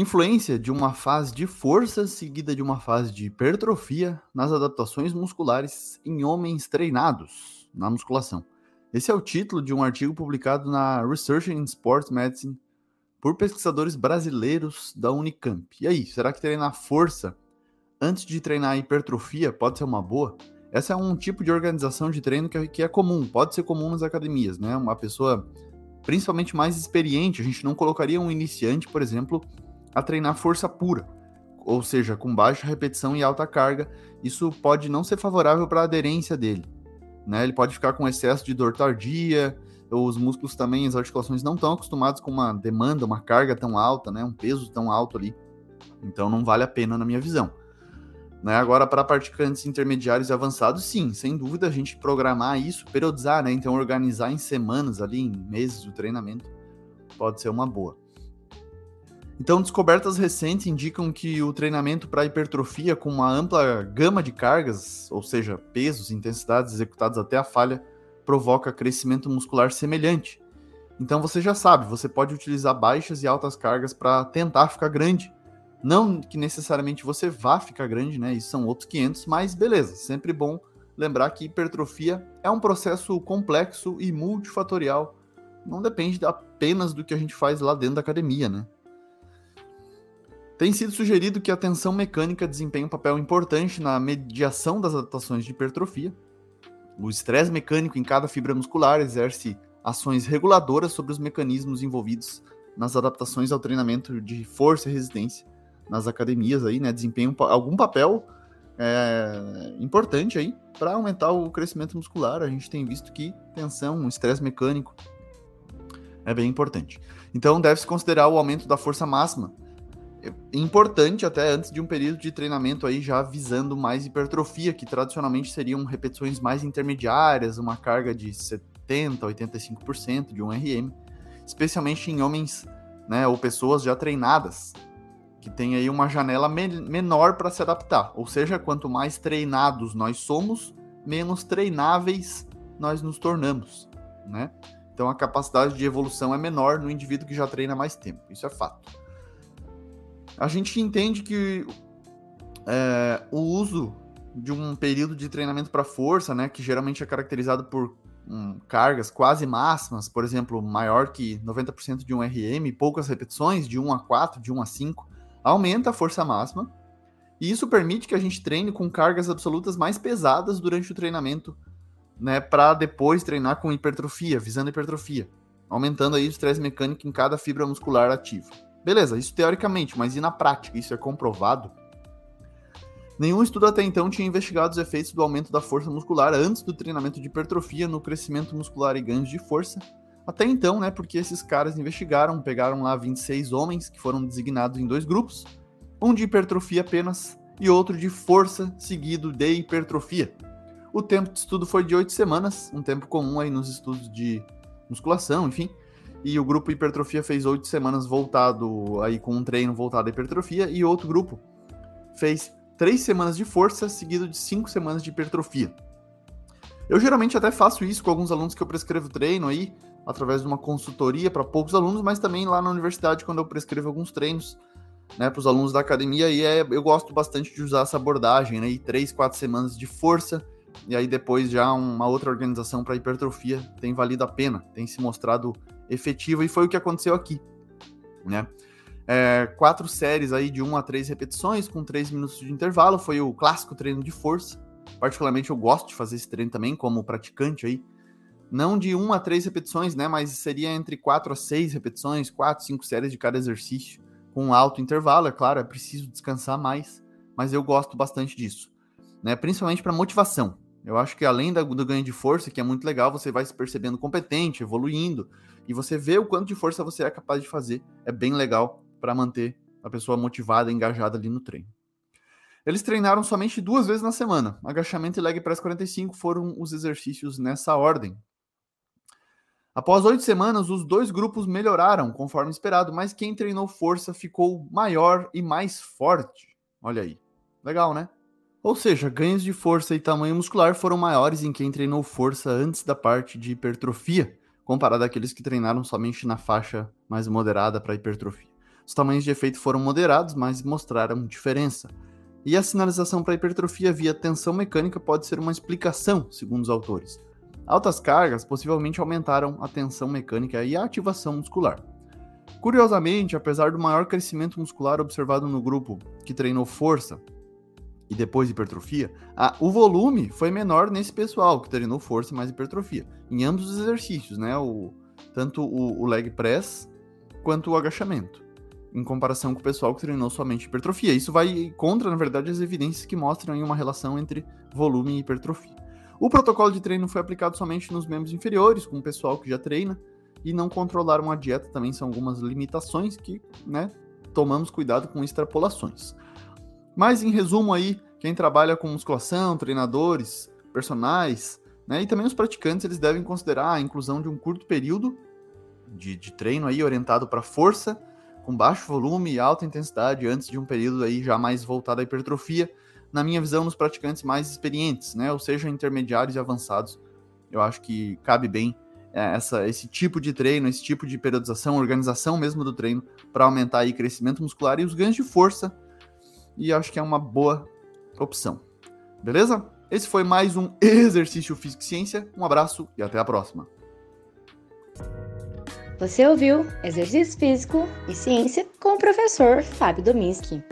Influência de uma fase de força seguida de uma fase de hipertrofia nas adaptações musculares em homens treinados na musculação. Esse é o título de um artigo publicado na Research in Sports Medicine por pesquisadores brasileiros da Unicamp. E aí, será que treinar força antes de treinar hipertrofia pode ser uma boa? Essa é um tipo de organização de treino que é, é comum, pode ser comum nas academias, né? Uma pessoa principalmente mais experiente, a gente não colocaria um iniciante, por exemplo, a treinar força pura, ou seja, com baixa repetição e alta carga. Isso pode não ser favorável para a aderência dele, né? Ele pode ficar com excesso de dor tardia, os músculos também, as articulações não estão acostumados com uma demanda, uma carga tão alta, né? Um peso tão alto ali. Então não vale a pena na minha visão. Né? Agora, para praticantes intermediários e avançados, sim, sem dúvida, a gente programar isso, periodizar, né? Então, organizar em semanas ali, em meses o treinamento, pode ser uma boa. Então, descobertas recentes indicam que o treinamento para hipertrofia com uma ampla gama de cargas, ou seja, pesos, intensidades executados até a falha, provoca crescimento muscular semelhante. Então você já sabe, você pode utilizar baixas e altas cargas para tentar ficar grande, não que necessariamente você vá ficar grande, né? Isso são outros 500, mas beleza, sempre bom lembrar que hipertrofia é um processo complexo e multifatorial. Não depende apenas do que a gente faz lá dentro da academia, né? Tem sido sugerido que a tensão mecânica desempenha um papel importante na mediação das adaptações de hipertrofia. O estresse mecânico em cada fibra muscular exerce ações reguladoras sobre os mecanismos envolvidos nas adaptações ao treinamento de força e resistência nas academias aí, né, desempenham algum papel é, importante aí para aumentar o crescimento muscular. A gente tem visto que tensão, estresse mecânico é bem importante. Então deve-se considerar o aumento da força máxima. É importante até antes de um período de treinamento aí já visando mais hipertrofia, que tradicionalmente seriam repetições mais intermediárias, uma carga de 70, 85% de um RM, especialmente em homens, né, ou pessoas já treinadas que tem aí uma janela me menor para se adaptar. Ou seja, quanto mais treinados nós somos, menos treináveis nós nos tornamos, né? Então a capacidade de evolução é menor no indivíduo que já treina mais tempo. Isso é fato. A gente entende que é, o uso de um período de treinamento para força, né, que geralmente é caracterizado por um, cargas quase máximas, por exemplo, maior que 90% de um RM, poucas repetições, de 1 a 4, de 1 a 5, aumenta a força máxima, e isso permite que a gente treine com cargas absolutas mais pesadas durante o treinamento, né, para depois treinar com hipertrofia, visando hipertrofia, aumentando aí o estresse mecânico em cada fibra muscular ativa. Beleza, isso teoricamente, mas e na prática? Isso é comprovado? Nenhum estudo até então tinha investigado os efeitos do aumento da força muscular antes do treinamento de hipertrofia no crescimento muscular e ganhos de força, até então, né, porque esses caras investigaram, pegaram lá 26 homens que foram designados em dois grupos, um de hipertrofia apenas e outro de força seguido de hipertrofia. O tempo de estudo foi de oito semanas, um tempo comum aí nos estudos de musculação, enfim. E o grupo hipertrofia fez oito semanas voltado aí com um treino voltado à hipertrofia e outro grupo fez três semanas de força seguido de cinco semanas de hipertrofia. Eu geralmente até faço isso com alguns alunos que eu prescrevo treino aí, através de uma consultoria para poucos alunos, mas também lá na universidade, quando eu prescrevo alguns treinos né, para os alunos da academia, e é, eu gosto bastante de usar essa abordagem, né, e três, quatro semanas de força, e aí depois já uma outra organização para hipertrofia tem valido a pena, tem se mostrado efetiva, e foi o que aconteceu aqui, né? É, quatro séries aí de 1 a 3 repetições, com 3 minutos de intervalo, foi o clássico treino de força, particularmente eu gosto de fazer esse treino também, como praticante aí, não de 1 a 3 repetições, né? Mas seria entre 4 a 6 repetições, 4, 5 séries de cada exercício, com alto intervalo, é claro, é preciso descansar mais, mas eu gosto bastante disso, né? Principalmente para motivação. Eu acho que além do ganho de força, que é muito legal, você vai se percebendo competente, evoluindo, e você vê o quanto de força você é capaz de fazer. É bem legal para manter a pessoa motivada, engajada ali no treino. Eles treinaram somente duas vezes na semana. Agachamento e leg press 45 foram os exercícios nessa ordem. Após oito semanas, os dois grupos melhoraram conforme esperado, mas quem treinou força ficou maior e mais forte. Olha aí. Legal, né? Ou seja, ganhos de força e tamanho muscular foram maiores em quem treinou força antes da parte de hipertrofia, comparado àqueles que treinaram somente na faixa mais moderada para hipertrofia. Os tamanhos de efeito foram moderados, mas mostraram diferença. E a sinalização para hipertrofia via tensão mecânica pode ser uma explicação, segundo os autores. Altas cargas possivelmente aumentaram a tensão mecânica e a ativação muscular. Curiosamente, apesar do maior crescimento muscular observado no grupo que treinou força e depois hipertrofia, a, o volume foi menor nesse pessoal que treinou força mais hipertrofia, em ambos os exercícios, né? O, tanto o, o leg press quanto o agachamento, em comparação com o pessoal que treinou somente hipertrofia. Isso vai contra, na verdade, as evidências que mostram uma relação entre volume e hipertrofia. O protocolo de treino foi aplicado somente nos membros inferiores, com o pessoal que já treina, e não controlaram a dieta também são algumas limitações que, né, tomamos cuidado com extrapolações. Mas em resumo aí, quem trabalha com musculação, treinadores, personagens, né, e também os praticantes, eles devem considerar a inclusão de um curto período de, de treino aí orientado para força, com baixo volume e alta intensidade, antes de um período aí já mais voltado à hipertrofia, na minha visão, nos praticantes mais experientes, né? Ou seja, intermediários e avançados. Eu acho que cabe bem é, essa, esse tipo de treino, esse tipo de periodização, organização mesmo do treino, para aumentar aí crescimento muscular e os ganhos de força. E acho que é uma boa opção. Beleza? Esse foi mais um Exercício Físico e Ciência. Um abraço e até a próxima. Você ouviu Exercício Físico e Ciência com o professor Fábio Dominski.